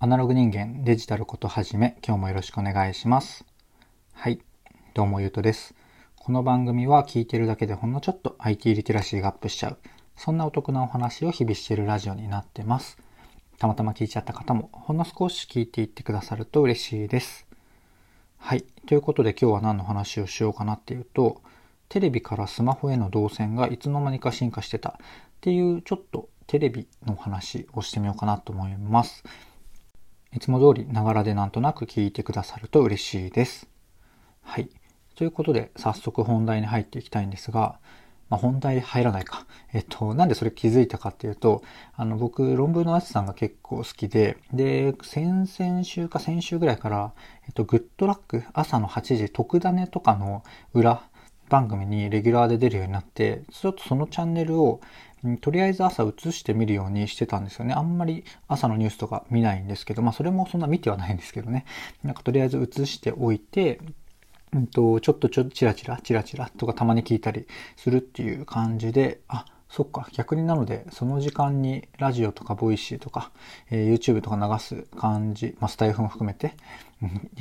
アナログ人間デジタルことはじめ、今日もよろしくお願いします。はい、どうもゆうとです。この番組は聞いてるだけでほんのちょっと IT リテラシーがアップしちゃう、そんなお得なお話を日々しているラジオになってます。たまたま聞いちゃった方もほんの少し聞いていってくださると嬉しいです。はい、ということで今日は何の話をしようかなっていうと、テレビからスマホへの動線がいつの間にか進化してたっていうちょっとテレビの話をしてみようかなと思います。いつも通りながらでなんとなく聞いてくださると嬉しいです。はい。ということで、早速本題に入っていきたいんですが、まあ、本題入らないか。えっと、なんでそれ気づいたかっていうと、あの、僕、論文のやつさんが結構好きで、で、先々週か先週ぐらいから、えっと、グッドラック、朝の8時、特ダネとかの裏番組にレギュラーで出るようになって、ちょっとそのチャンネルを、とりあえず朝映してみるようにしてたんですよね。あんまり朝のニュースとか見ないんですけど、まあそれもそんな見てはないんですけどね。なんかとりあえず映しておいて、うんと、ちょっとちょっとチラチラ、チラチラとかたまに聞いたりするっていう感じで、あ、そっか、逆になので、その時間にラジオとかボイシーとか、えー、YouTube とか流す感じ、まあ、スタイフも含めて、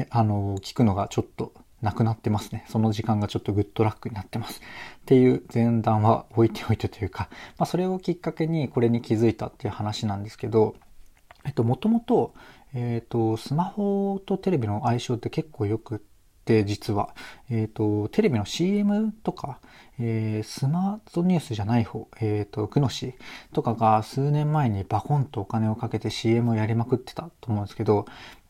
あの、聞くのがちょっとなくなってますね。その時間がちょっとグッドラックになってます。っていう前段は置いておいてというか、まあそれをきっかけにこれに気づいたっていう話なんですけど、えっと、もともと、えっと、スマホとテレビの相性って結構よくって、実は、えっと、テレビの CM とか、えー、スマートニュースじゃない方、えっ、ー、と、クノシとかが数年前にバコンとお金をかけて CM をやりまくってたと思うんですけど、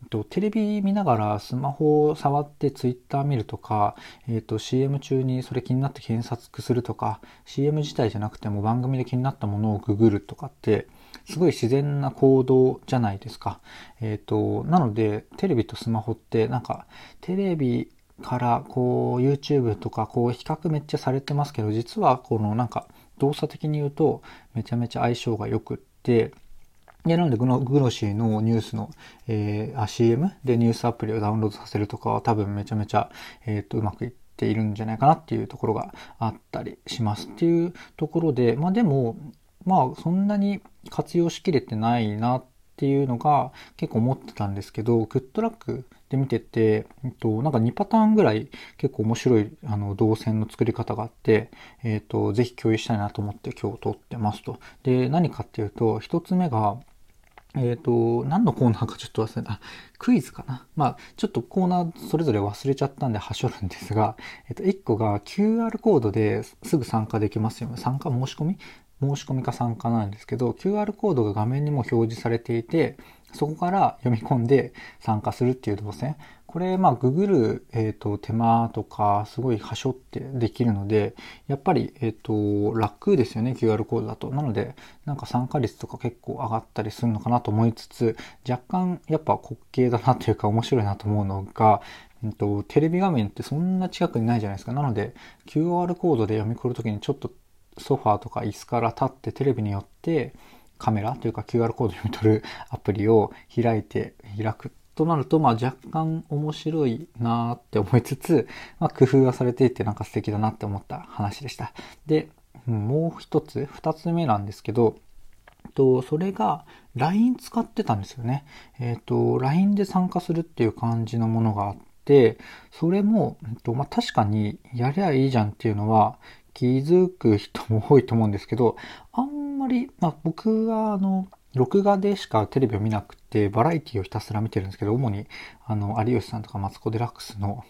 とテレビ見ながらスマホを触ってツイッター見るとか、えっ、と CM 中にそれ気になって検索するとか CM 自体じゃなくても番組で気になったものをググるとかってすごい自然な行動じゃないですか。えっ、ー、と、なのでテレビとスマホってなんかテレビからこう YouTube とかこう比較めっちゃされてますけど実はこのなんか動作的に言うとめちゃめちゃ相性が良くってで、なので、グノグノシーのニュースの、えー、CM でニュースアプリをダウンロードさせるとかは多分めちゃめちゃ、えっ、ー、と、うまくいっているんじゃないかなっていうところがあったりしますっていうところで、まあでも、まあそんなに活用しきれてないなっていうのが結構思ってたんですけど、グッドラックで見てて、えっと、なんか2パターンぐらい結構面白いあの動線の作り方があって、えっと、ぜひ共有したいなと思って今日撮ってますと。で、何かっていうと、1つ目が、えっ、ー、と、何のコーナーかちょっと忘れた。クイズかな。まあ、ちょっとコーナーそれぞれ忘れちゃったんで、はしょるんですが、えっ、ー、と、1個が QR コードですぐ参加できますよ。参加申し込み申し込みか参加なんですけど、QR コードが画面にも表示されていて、そこから読み込んで参加するっていう動線。これ、まあ、ググる、えっ、ー、と、手間とか、すごい端折ってできるので、やっぱり、えっ、ー、と、楽ですよね、QR コードだと。なので、なんか参加率とか結構上がったりするのかなと思いつつ、若干、やっぱ滑稽だなというか面白いなと思うのが、えっと、テレビ画面ってそんな近くにないじゃないですか。なので、QR コードで読み取るときにちょっとソファーとか椅子から立ってテレビによってカメラというか QR コード読み取るアプリを開いて開くとなると、まあ若干面白いなって思いつつ、まあ工夫がされていてなんか素敵だなって思った話でした。で、もう一つ、二つ目なんですけど、と、それが LINE 使ってたんですよね。えっ、ー、と、LINE で参加するっていう感じのものがあって、それも、えっとまあ、確かにやりゃいいじゃんっていうのは気づく人も多いと思うんですけど、あんまり、まあ、僕はあの、録画でしかテレビを見なくて、バラエティをひたすら見てるんですけど、主に、あの、有吉さんとかマツコ・デラックスの、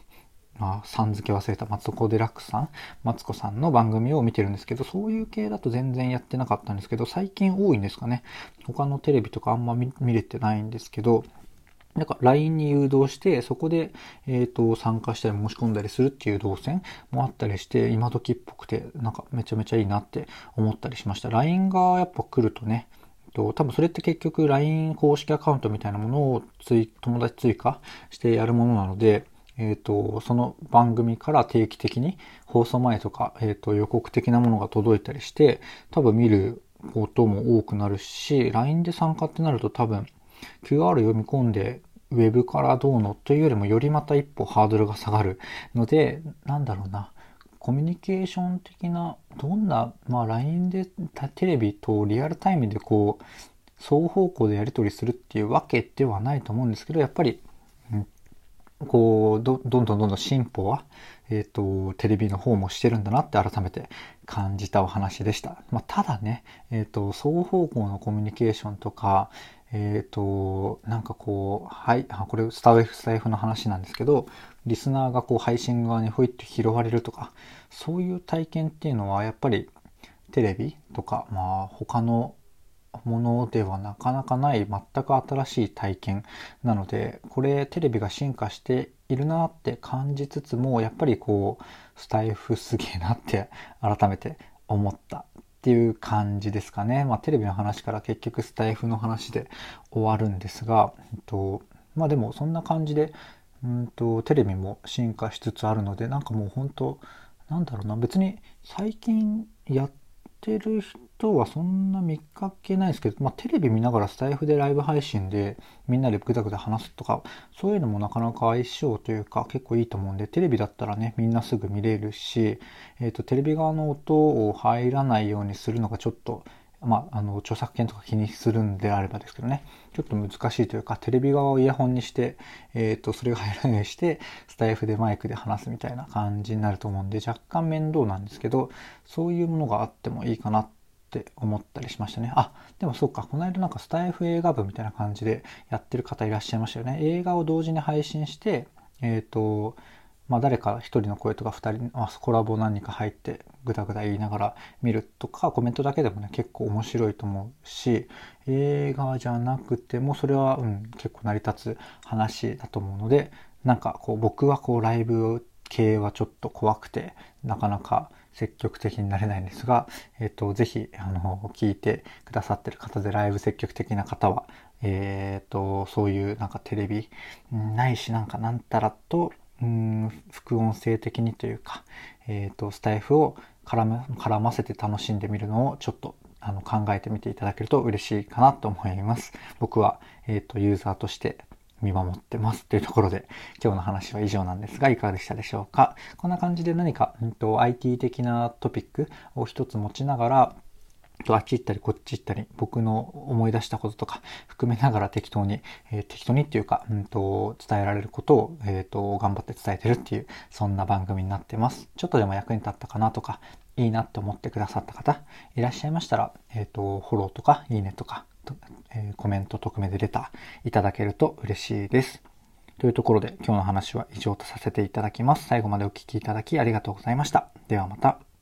まあ、さん付け忘れたマツコ・デラックスさん、マツコさんの番組を見てるんですけど、そういう系だと全然やってなかったんですけど、最近多いんですかね。他のテレビとかあんま見れてないんですけど、なんか LINE に誘導して、そこで、えっ、ー、と、参加したり申し込んだりするっていう動線もあったりして、今時っぽくて、なんかめちゃめちゃいいなって思ったりしました。LINE がやっぱ来るとね、と多分それって結局 LINE 公式アカウントみたいなものをつい友達追加してやるものなので、えっ、ー、と、その番組から定期的に放送前とか、えっ、ー、と、予告的なものが届いたりして、多分見ることも多くなるし、LINE で参加ってなると多分 QR 読み込んでウェブからどうのというよりもよりまた一歩ハードルが下がるので、なんだろうな、コミュニケーション的な、どんな、まあ LINE でテレビとリアルタイムでこう、双方向でやり取りするっていうわけではないと思うんですけど、やっぱり、こう、ど、どんどんどんどん進歩は、えっ、ー、と、テレビの方もしてるんだなって改めて感じたお話でした。まあ、ただね、えっ、ー、と、双方向のコミュニケーションとか、えっ、ー、と、なんかこう、はい、あ、これスタイフ、スタイフの話なんですけど、リスナーがこう配信側にふいって拾われるとか、そういう体験っていうのはやっぱりテレビとか、まあ他のものではなかなかない全く新しい体験なのでこれテレビが進化しているなって感じつつもやっぱりこうスタイフすげえなって改めて思ったっていう感じですかね。まあテレビの話から結局スタイフの話で終わるんですが、えっと、まあでもそんな感じでうんとテレビも進化しつつあるのでなんかもう本当なんだろうな別に最近やっててる人はそんな見かけないですけど、まあ、テレビ見ながらスタイフでライブ配信でみんなでグダグダ話すとか、そういうのもなかなか相性というか結構いいと思うんで、テレビだったらね、みんなすぐ見れるし、えっ、ー、と、テレビ側の音を入らないようにするのがちょっとまあ、あの、著作権とか気にするんであればですけどね、ちょっと難しいというか、テレビ側をイヤホンにして、えっ、ー、と、それが入らないようにして、スタイフでマイクで話すみたいな感じになると思うんで、若干面倒なんですけど、そういうものがあってもいいかなって思ったりしましたね。あ、でもそうか、この間なんかスタイフ映画部みたいな感じでやってる方いらっしゃいましたよね。映画を同時に配信して、えっ、ー、と、まあ、誰か一人の声とか二人、あ、コラボ何か入ってぐだぐだ言いながら見るとか、コメントだけでもね、結構面白いと思うし、映画じゃなくても、それは、うん、結構成り立つ話だと思うので、なんかこう、僕はこう、ライブ系はちょっと怖くて、なかなか積極的になれないんですが、えっ、ー、と、ぜひ、あの、聞いてくださってる方で、ライブ積極的な方は、えっ、ー、と、そういうなんかテレビ、ないしなんかなんたらと、うん副音声的にというか、えっ、ー、と、スタイフを絡ま絡ませて楽しんでみるのをちょっとあの考えてみていただけると嬉しいかなと思います。僕は、え、ー、と、ユーザーとして見守ってますという ところで今日の話は以上なんですがいかがでしたでしょうか？こんな感じで何か、うんと、IT 的なトピックを一つ持ちながらとあっち行ったりこっち行ったり僕の思い出したこととか含めながら適当に、えー、適当にっていうか、うんと、伝えられることを、えーと、頑張って伝えてるっていうそんな番組になってます。ちょっとでも役に立ったかなとかいいなって思ってくださった方いらっしゃいましたら、えっ、ー、と、フォローとかいいねとか、えー、コメント、匿名でレターいただけると嬉しいです。というところで今日の話は以上とさせていただきます。最後までお聴きいただきありがとうございました。ではまた。